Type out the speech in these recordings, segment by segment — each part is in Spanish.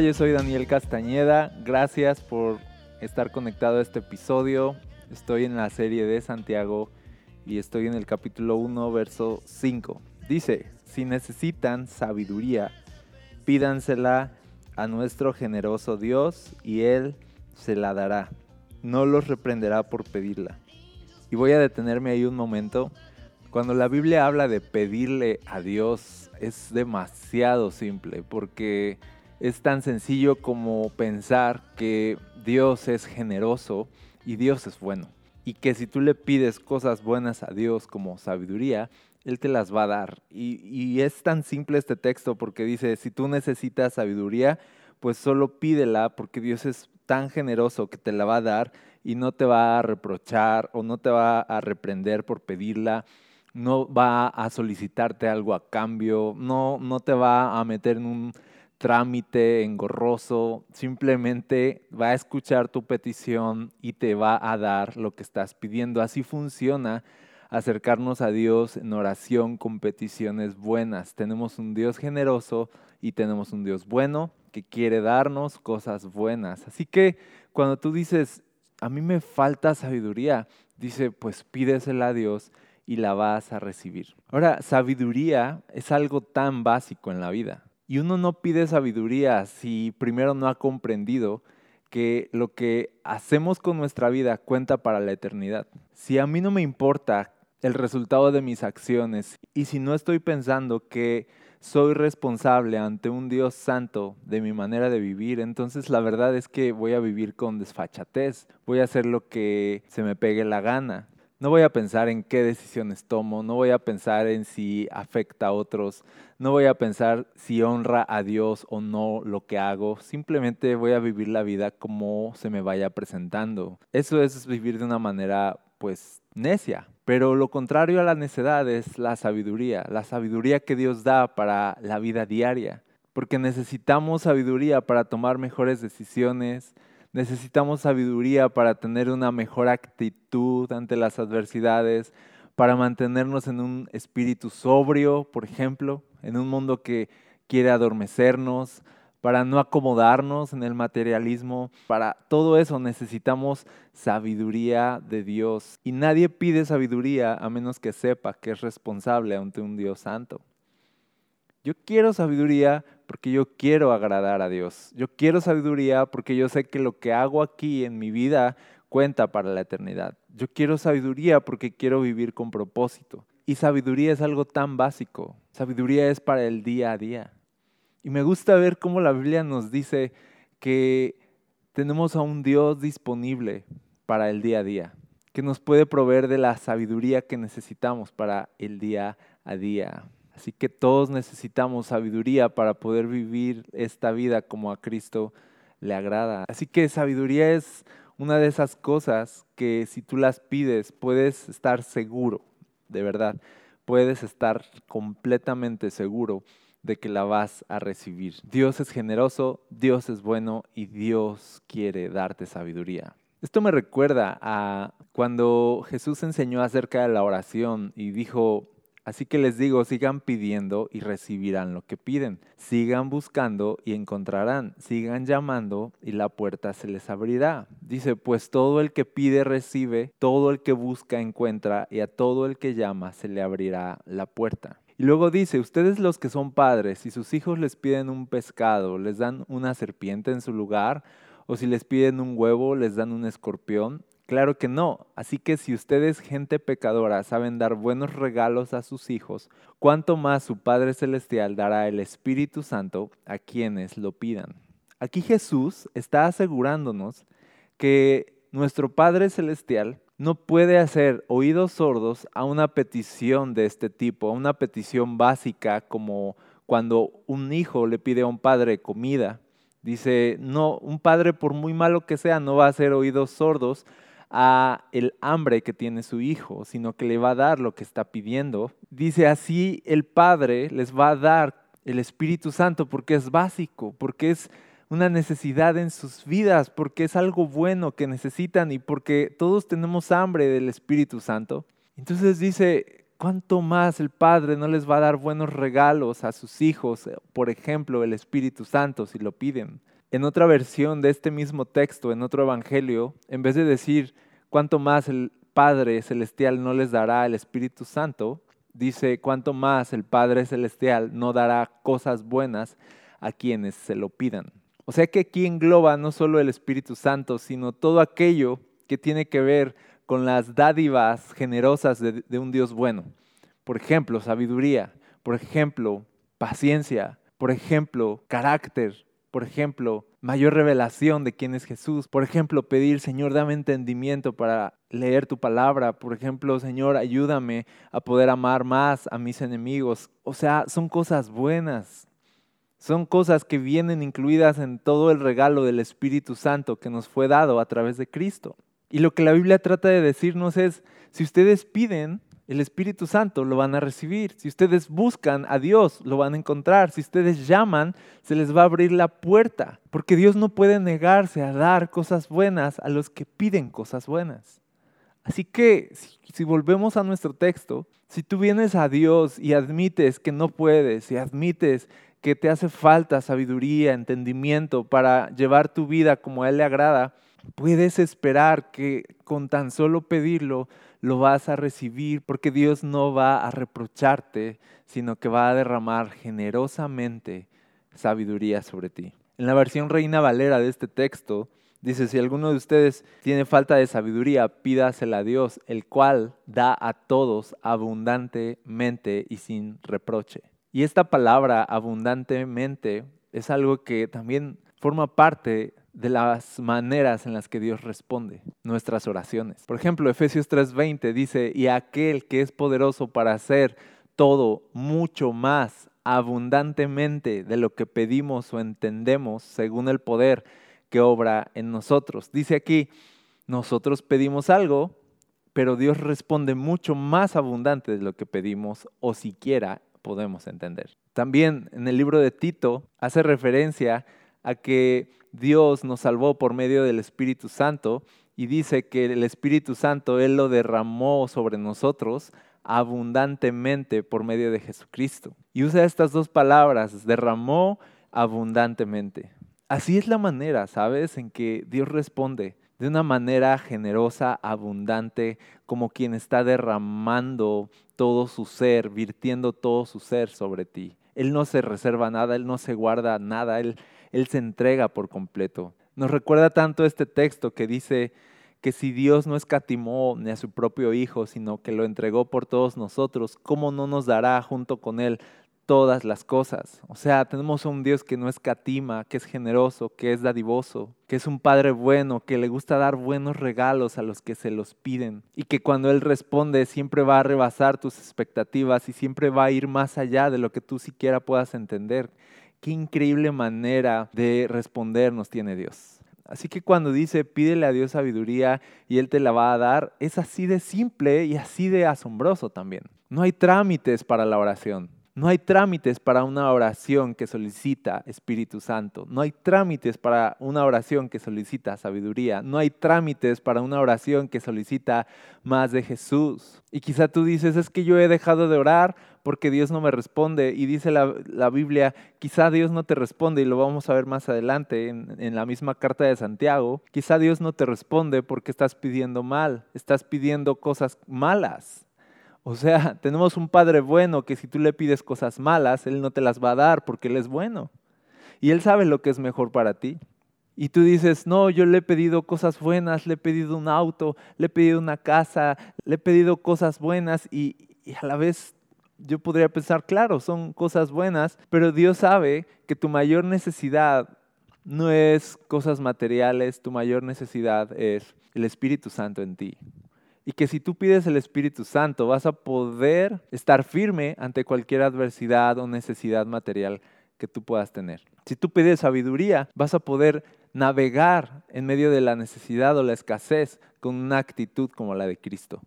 Yo soy Daniel Castañeda. Gracias por estar conectado a este episodio. Estoy en la serie de Santiago y estoy en el capítulo 1, verso 5. Dice, si necesitan sabiduría, pídansela a nuestro generoso Dios y Él se la dará. No los reprenderá por pedirla. Y voy a detenerme ahí un momento. Cuando la Biblia habla de pedirle a Dios, es demasiado simple porque es tan sencillo como pensar que Dios es generoso y Dios es bueno. Y que si tú le pides cosas buenas a Dios como sabiduría, Él te las va a dar. Y, y es tan simple este texto porque dice, si tú necesitas sabiduría, pues solo pídela porque Dios es tan generoso que te la va a dar y no te va a reprochar o no te va a reprender por pedirla no va a solicitarte algo a cambio, no, no te va a meter en un trámite engorroso, simplemente va a escuchar tu petición y te va a dar lo que estás pidiendo. Así funciona acercarnos a Dios en oración con peticiones buenas. Tenemos un Dios generoso y tenemos un Dios bueno que quiere darnos cosas buenas. Así que cuando tú dices, a mí me falta sabiduría, dice, pues pídesela a Dios y la vas a recibir. Ahora, sabiduría es algo tan básico en la vida. Y uno no pide sabiduría si primero no ha comprendido que lo que hacemos con nuestra vida cuenta para la eternidad. Si a mí no me importa el resultado de mis acciones y si no estoy pensando que soy responsable ante un Dios santo de mi manera de vivir, entonces la verdad es que voy a vivir con desfachatez, voy a hacer lo que se me pegue la gana. No voy a pensar en qué decisiones tomo, no voy a pensar en si afecta a otros, no voy a pensar si honra a Dios o no lo que hago, simplemente voy a vivir la vida como se me vaya presentando. Eso es vivir de una manera pues necia, pero lo contrario a la necedad es la sabiduría, la sabiduría que Dios da para la vida diaria, porque necesitamos sabiduría para tomar mejores decisiones, necesitamos sabiduría para tener una mejor actitud ante las adversidades, para mantenernos en un espíritu sobrio, por ejemplo, en un mundo que quiere adormecernos, para no acomodarnos en el materialismo. Para todo eso necesitamos sabiduría de Dios. Y nadie pide sabiduría a menos que sepa que es responsable ante un Dios santo. Yo quiero sabiduría porque yo quiero agradar a Dios. Yo quiero sabiduría porque yo sé que lo que hago aquí en mi vida cuenta para la eternidad. Yo quiero sabiduría porque quiero vivir con propósito. Y sabiduría es algo tan básico. Sabiduría es para el día a día. Y me gusta ver cómo la Biblia nos dice que tenemos a un Dios disponible para el día a día, que nos puede proveer de la sabiduría que necesitamos para el día a día. Así que todos necesitamos sabiduría para poder vivir esta vida como a Cristo le agrada. Así que sabiduría es una de esas cosas que si tú las pides puedes estar seguro, de verdad, puedes estar completamente seguro de que la vas a recibir. Dios es generoso, Dios es bueno y Dios quiere darte sabiduría. Esto me recuerda a cuando Jesús enseñó acerca de la oración y dijo, así que les digo, sigan pidiendo y recibirán lo que piden. Sigan buscando y encontrarán. Sigan llamando y la puerta se les abrirá. Dice, pues todo el que pide recibe, todo el que busca encuentra y a todo el que llama se le abrirá la puerta. Y luego dice, ustedes los que son padres, si sus hijos les piden un pescado, les dan una serpiente en su lugar, o si les piden un huevo, les dan un escorpión. Claro que no. Así que si ustedes, gente pecadora, saben dar buenos regalos a sus hijos, ¿cuánto más su Padre Celestial dará el Espíritu Santo a quienes lo pidan? Aquí Jesús está asegurándonos que nuestro Padre Celestial no puede hacer oídos sordos a una petición de este tipo, a una petición básica como cuando un hijo le pide a un padre comida. Dice, no, un padre por muy malo que sea no va a hacer oídos sordos a el hambre que tiene su hijo, sino que le va a dar lo que está pidiendo. Dice, así el Padre les va a dar el Espíritu Santo porque es básico, porque es una necesidad en sus vidas, porque es algo bueno que necesitan y porque todos tenemos hambre del Espíritu Santo. Entonces dice, ¿cuánto más el Padre no les va a dar buenos regalos a sus hijos? Por ejemplo, el Espíritu Santo, si lo piden. En otra versión de este mismo texto, en otro evangelio, en vez de decir, ¿cuánto más el Padre Celestial no les dará el Espíritu Santo? Dice, ¿cuánto más el Padre Celestial no dará cosas buenas a quienes se lo pidan? O sea que aquí engloba no solo el Espíritu Santo, sino todo aquello que tiene que ver con las dádivas generosas de, de un Dios bueno. Por ejemplo, sabiduría, por ejemplo, paciencia, por ejemplo, carácter, por ejemplo, mayor revelación de quién es Jesús. Por ejemplo, pedir, Señor, dame entendimiento para leer tu palabra. Por ejemplo, Señor, ayúdame a poder amar más a mis enemigos. O sea, son cosas buenas. Son cosas que vienen incluidas en todo el regalo del Espíritu Santo que nos fue dado a través de Cristo. Y lo que la Biblia trata de decirnos es, si ustedes piden, el Espíritu Santo lo van a recibir. Si ustedes buscan a Dios, lo van a encontrar. Si ustedes llaman, se les va a abrir la puerta. Porque Dios no puede negarse a dar cosas buenas a los que piden cosas buenas. Así que si, volvemos a nuestro texto, si tú vienes a Dios y admites que no puedes, y admites que te hace falta sabiduría, entendimiento para llevar tu vida como a Él le agrada, puedes esperar que con tan solo pedirlo lo vas a recibir porque Dios no va a reprocharte, sino que va a derramar generosamente sabiduría sobre ti. En la versión Reina Valera de este texto dice, si alguno de ustedes tiene falta de sabiduría, pídasela a Dios, el cual da a todos abundantemente y sin reproche. Y esta palabra abundantemente es algo que también forma parte de las maneras en las que Dios responde nuestras oraciones. Por ejemplo, Efesios 3:20 dice, y aquel que es poderoso para hacer todo mucho más abundantemente de lo que pedimos o entendemos según el poder que obra en nosotros. Dice aquí, nosotros pedimos algo, pero Dios responde mucho más abundante de lo que pedimos o siquiera podemos entender. También en el libro de Tito hace referencia a que Dios nos salvó por medio del Espíritu Santo y dice que el Espíritu Santo Él lo derramó sobre nosotros abundantemente por medio de Jesucristo. Y usa estas dos palabras, derramó abundantemente. Así es la manera, ¿sabes?, en que Dios responde de una manera generosa, abundante, como quien está derramando todo su ser, virtiendo todo su ser sobre ti. Él no se reserva nada, Él no se guarda nada, Él, él se entrega por completo. Nos recuerda tanto este texto que dice que si Dios no escatimó ni a su propio Hijo, sino que lo entregó por todos nosotros, ¿cómo no nos dará junto con Él todas las cosas? O sea, tenemos a un Dios que no escatima, que es generoso, que es dadivoso, que es un Padre bueno, que le gusta dar buenos regalos a los que se los piden y que cuando Él responde siempre va a rebasar tus expectativas y siempre va a ir más allá de lo que tú siquiera puedas entender. Qué increíble manera de responder nos tiene Dios. Así que cuando dice pídele a Dios sabiduría y Él te la va a dar, es así de simple y así de asombroso también. No hay trámites para la oración. No hay trámites para una oración que solicita Espíritu Santo. No hay trámites para una oración que solicita sabiduría. No hay trámites para una oración que solicita más de Jesús. Y quizá tú dices, es que yo he dejado de orar porque Dios no me responde. Y dice la, Biblia, quizá Dios no te responde, y lo vamos a ver más adelante en la misma carta de Santiago. Quizá Dios no te responde porque estás pidiendo mal, estás pidiendo cosas malas. O sea, tenemos un Padre bueno que si tú le pides cosas malas, Él no te las va a dar porque Él es bueno. Y Él sabe lo que es mejor para ti. Y tú dices, no, yo le he pedido cosas buenas, le he pedido un auto, le he pedido una casa, le he pedido cosas buenas y, y a la vez yo podría pensar, claro, son cosas buenas, pero Dios sabe que tu mayor necesidad no es cosas materiales, tu mayor necesidad es el Espíritu Santo en ti. Y que si tú pides el Espíritu Santo vas a poder estar firme ante cualquier adversidad o necesidad material que tú puedas tener. Si tú pides sabiduría, vas a poder navegar en medio de la necesidad o la escasez con una actitud como la de Cristo.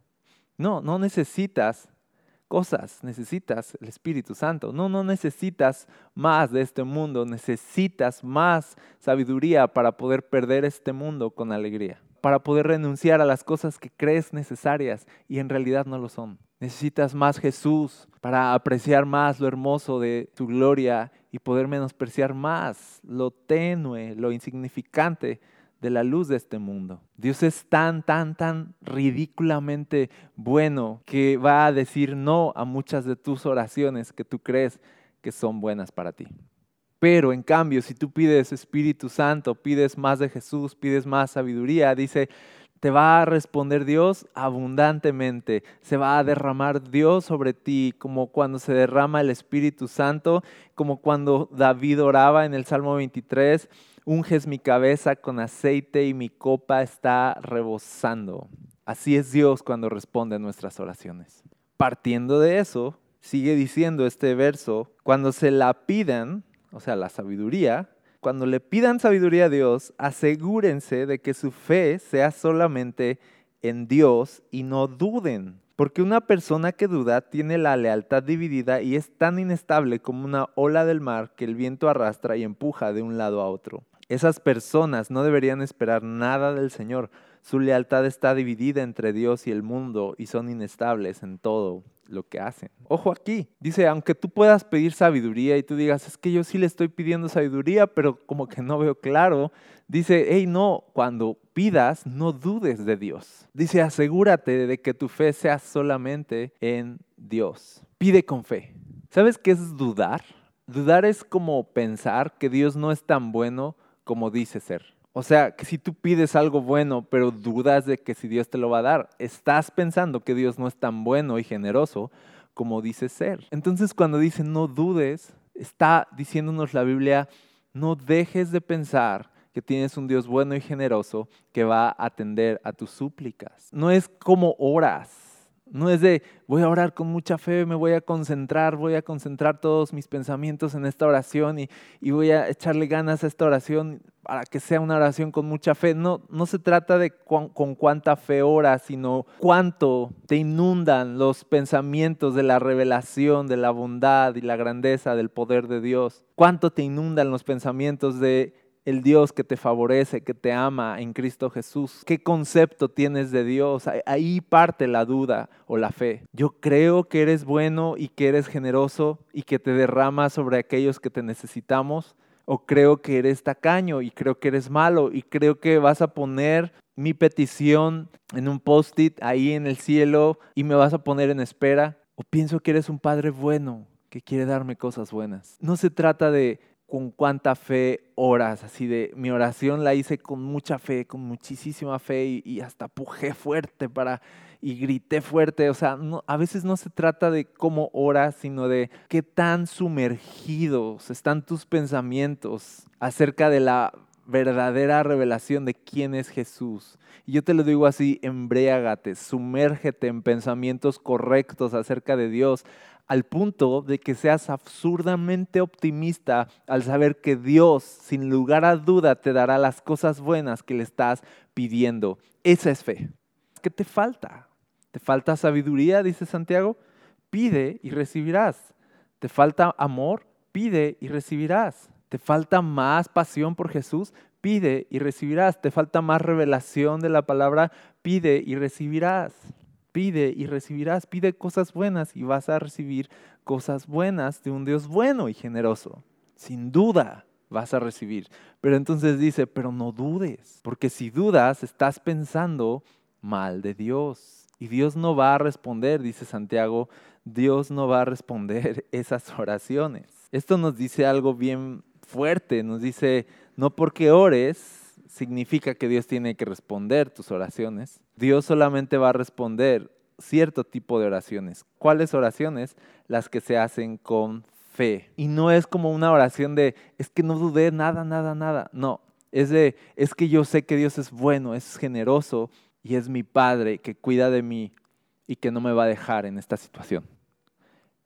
No, no necesitas cosas, necesitas el Espíritu Santo. No, no necesitas más de este mundo, necesitas más sabiduría para poder perder este mundo con alegría, para poder renunciar a las cosas que crees necesarias y en realidad no lo son. Necesitas más Jesús para apreciar más lo hermoso de tu gloria y poder menospreciar más lo tenue, lo insignificante de la luz de este mundo. Dios es tan, tan, tan ridículamente bueno que va a decir no a muchas de tus oraciones que tú crees que son buenas para ti. Pero en cambio, si tú pides Espíritu Santo, pides más de Jesús, pides más sabiduría, dice, te va a responder Dios abundantemente, se va a derramar Dios sobre ti, como cuando se derrama el Espíritu Santo, como cuando David oraba en el Salmo 23, unges mi cabeza con aceite y mi copa está rebosando. Así es Dios cuando responde a nuestras oraciones. Partiendo de eso, sigue diciendo este verso, cuando se la pidan, o sea, la sabiduría, cuando le pidan sabiduría a Dios, asegúrense de que su fe sea solamente en Dios y no duden. Porque una persona que duda tiene la lealtad dividida y es tan inestable como una ola del mar que el viento arrastra y empuja de un lado a otro. Esas personas no deberían esperar nada del Señor. Su lealtad está dividida entre Dios y el mundo y son inestables en todo lo que hacen. Ojo aquí, dice, aunque tú puedas pedir sabiduría y tú digas, es que yo sí le estoy pidiendo sabiduría, pero como que no veo claro, dice, hey, no, cuando pidas, no dudes de Dios. Dice, asegúrate de que tu fe sea solamente en Dios. Pide con fe. ¿Sabes qué es dudar? Dudar es como pensar que Dios no es tan bueno como dice ser. O sea, que si tú pides algo bueno, pero dudas de que si Dios te lo va a dar, estás pensando que Dios no es tan bueno y generoso como dice ser. Entonces cuando dice no dudes, está diciéndonos la Biblia, no dejes de pensar que tienes un Dios bueno y generoso que va a atender a tus súplicas. No es como oras. No es de voy a orar con mucha fe, me voy a concentrar, voy a concentrar todos mis pensamientos en esta oración y, y, voy a echarle ganas a esta oración para que sea una oración con mucha fe. No, no se trata de con cuánta fe oras, sino cuánto te inundan los pensamientos de la revelación, de la bondad y la grandeza del poder de Dios. Cuánto te inundan los pensamientos de el Dios que te favorece, que te ama en Cristo Jesús. ¿Qué concepto tienes de Dios? Ahí parte la duda o la fe. Yo creo que eres bueno y que eres generoso y que te derramas sobre aquellos que te necesitamos. O creo que eres tacaño y creo que eres malo y creo que vas a poner mi petición en un post-it ahí en el cielo y me vas a poner en espera. O pienso que eres un padre bueno que quiere darme cosas buenas. No se trata de con cuánta fe oras, así de mi oración la hice con mucha fe, con muchísima fe y, hasta pujé fuerte para y grité fuerte, o sea, no, a veces no se trata de cómo oras, sino de qué tan sumergidos están tus pensamientos acerca de la verdadera revelación de quién es Jesús. Y yo te lo digo así, embriágate, sumérgete en pensamientos correctos acerca de Dios, al punto de que seas absurdamente optimista al saber que Dios, sin lugar a duda, te dará las cosas buenas que le estás pidiendo. Esa es fe. ¿Qué te falta? ¿Te falta sabiduría, dice Santiago? Pide y recibirás. ¿Te falta amor? Pide y recibirás. ¿Te falta más pasión por Jesús? Pide y recibirás. ¿Te falta más revelación de la palabra? Pide y recibirás. Pide y recibirás. Pide cosas buenas y vas a recibir cosas buenas de un Dios bueno y generoso. Sin duda vas a recibir. Pero entonces dice, pero no dudes, porque si dudas estás pensando mal de Dios. Y Dios no va a responder, dice Santiago, Dios no va a responder esas oraciones. Esto nos dice algo bien fuerte, nos dice, no porque ores significa que Dios tiene que responder tus oraciones. Dios solamente va a responder cierto tipo de oraciones. ¿Cuáles oraciones? Las que se hacen con fe. Y no es como una oración de, es que no dudé nada, nada, nada. No, es de, es que yo sé que Dios es bueno, es generoso y es mi Padre que cuida de mí y que no me va a dejar en esta situación.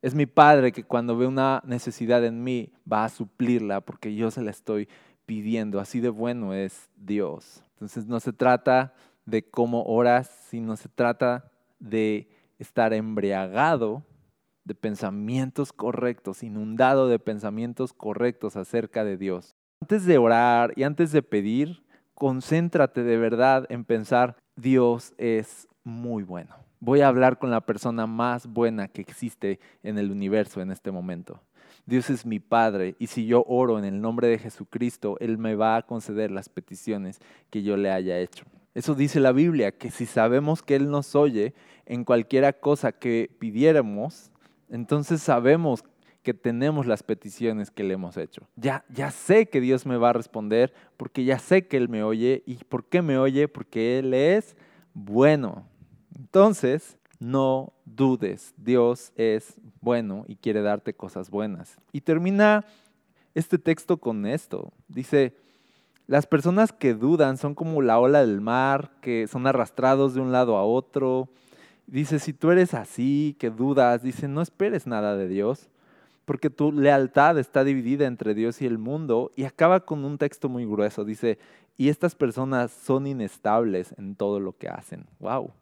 Es mi Padre que cuando ve una necesidad en mí va a suplirla porque yo se la estoy pidiendo. Así de bueno es Dios. Entonces no se trata de cómo oras, sino se trata de estar embriagado de pensamientos correctos, inundado de pensamientos correctos acerca de Dios. Antes de orar y antes de pedir, concéntrate de verdad en pensar, Dios es muy bueno. Voy a hablar con la persona más buena que existe en el universo en este momento. Dios es mi Padre y si yo oro en el nombre de Jesucristo, Él me va a conceder las peticiones que yo le haya hecho. Eso dice la Biblia, que si sabemos que Él nos oye en cualquiera cosa que pidiéramos, entonces sabemos que tenemos las peticiones que le hemos hecho. Ya, ya sé que Dios me va a responder porque ya sé que Él me oye. ¿Y por qué me oye? Porque Él es bueno. Entonces, no dudes, Dios es bueno y quiere darte cosas buenas. Y termina este texto con esto. Dice, las personas que dudan son como la ola del mar, que son arrastrados de un lado a otro. Dice, si tú eres así, que dudas, dice, no esperes nada de Dios, porque tu lealtad está dividida entre Dios y el mundo. Y acaba con un texto muy grueso. Dice, y estas personas son inestables en todo lo que hacen. ¡Wow!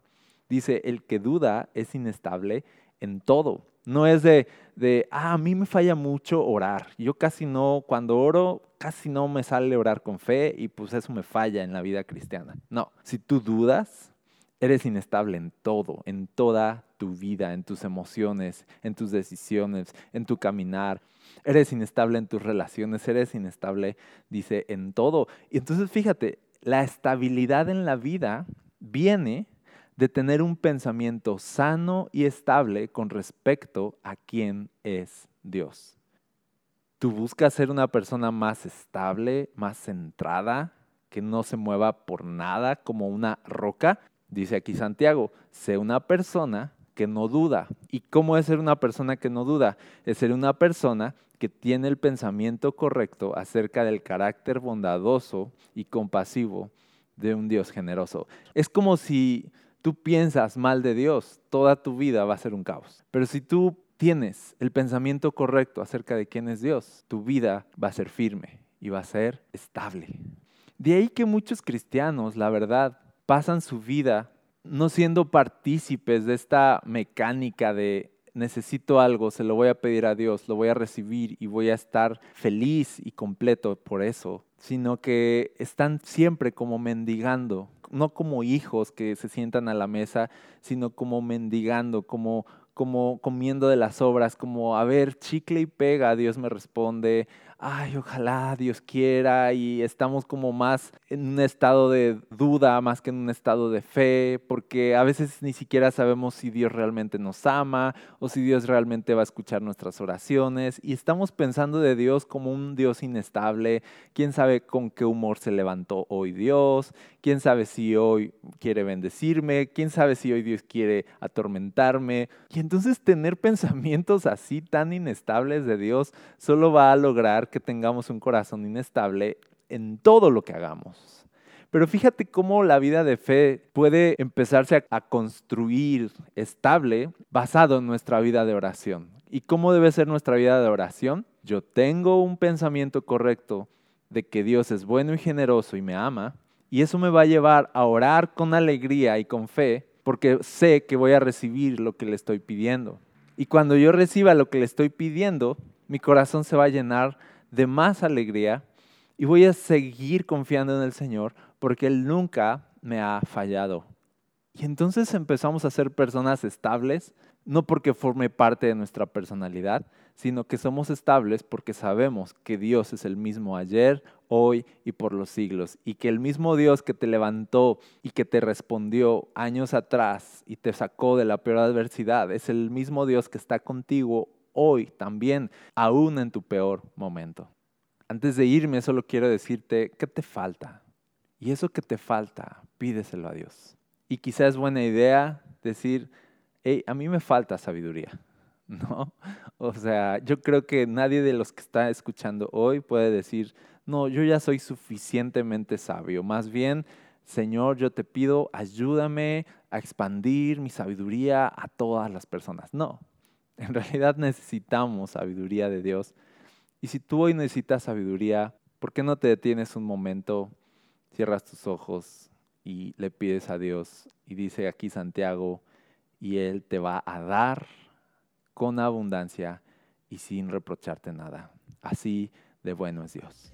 Dice, el que duda es inestable en todo. No es de, de, ah, a mí me falla mucho orar. Yo casi no, cuando oro, casi no me sale orar con fe y pues eso me falla en la vida cristiana. No, si tú dudas, eres inestable en todo, en toda tu vida, en tus emociones, en tus decisiones, en tu caminar. Eres inestable en tus relaciones, eres inestable, dice, en todo. Y entonces fíjate, la estabilidad en la vida viene de tener un pensamiento sano y estable con respecto a quién es Dios. Tú buscas ser una persona más estable, más centrada, que no se mueva por nada como una roca. Dice aquí Santiago, sé una persona que no duda. ¿Y cómo es ser una persona que no duda? Es ser una persona que tiene el pensamiento correcto acerca del carácter bondadoso y compasivo de un Dios generoso. Es como si tú piensas mal de Dios, toda tu vida va a ser un caos. Pero si tú tienes el pensamiento correcto acerca de quién es Dios, tu vida va a ser firme y va a ser estable. De ahí que muchos cristianos, la verdad, pasan su vida no siendo partícipes de esta mecánica de necesito algo, se lo voy a pedir a Dios, lo voy a recibir y voy a estar feliz y completo por eso, sino que están siempre como mendigando, no como hijos que se sientan a la mesa, sino como mendigando, como como comiendo de las obras, como a ver, chicle y pega, Dios me responde, ay, ojalá Dios quiera, y estamos como más en un estado de duda más que en un estado de fe, porque a veces ni siquiera sabemos si Dios realmente nos ama o si Dios realmente va a escuchar nuestras oraciones, y estamos pensando de Dios como un Dios inestable, quién sabe con qué humor se levantó hoy Dios, quién sabe si hoy quiere bendecirme, quién sabe si hoy Dios quiere atormentarme, y entonces tener pensamientos así tan inestables de Dios solo va a lograr que tengamos un corazón inestable en todo lo que hagamos. Pero fíjate cómo la vida de fe puede empezarse a, a, construir estable basado en nuestra vida de oración. ¿Y cómo debe ser nuestra vida de oración? Yo tengo un pensamiento correcto de que Dios es bueno y generoso y me ama, y eso me va a llevar a orar con alegría y con fe porque sé que voy a recibir lo que le estoy pidiendo. Y cuando yo reciba lo que le estoy pidiendo, mi corazón se va a llenar de más alegría y voy a seguir confiando en el Señor porque Él nunca me ha fallado. Y entonces empezamos a ser personas estables, no porque forme parte de nuestra personalidad, sino que somos estables porque sabemos que Dios es el mismo ayer, hoy y por los siglos, y que el mismo Dios que te levantó y que te respondió años atrás y te sacó de la peor adversidad, es el mismo Dios que está contigo hoy también, aún en tu peor momento. Antes de irme, solo quiero decirte, ¿qué te falta? Y eso que te falta, pídeselo a Dios. Y quizás es buena idea decir, hey, a mí me falta sabiduría. ¿no? O sea, yo creo que nadie de los que está escuchando hoy puede decir, no, yo ya soy suficientemente sabio. Más bien, Señor, yo te pido, ayúdame a expandir mi sabiduría a todas las personas. No, en realidad necesitamos sabiduría de Dios. Y si tú hoy necesitas sabiduría, ¿por qué no te detienes un momento, cierras tus ojos y le pides a Dios? Y dice aquí Santiago, y Él te va a dar con abundancia y sin reprocharte nada. Así de bueno es Dios.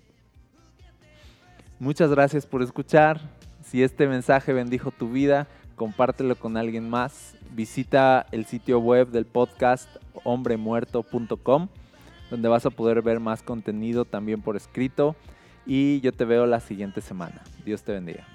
Muchas gracias por escuchar. Si este mensaje bendijo tu vida, compártelo con alguien más. Visita el sitio web del podcast hombremuerto.com, donde vas a poder ver más contenido también por escrito. Y yo te veo la siguiente semana. Dios te bendiga.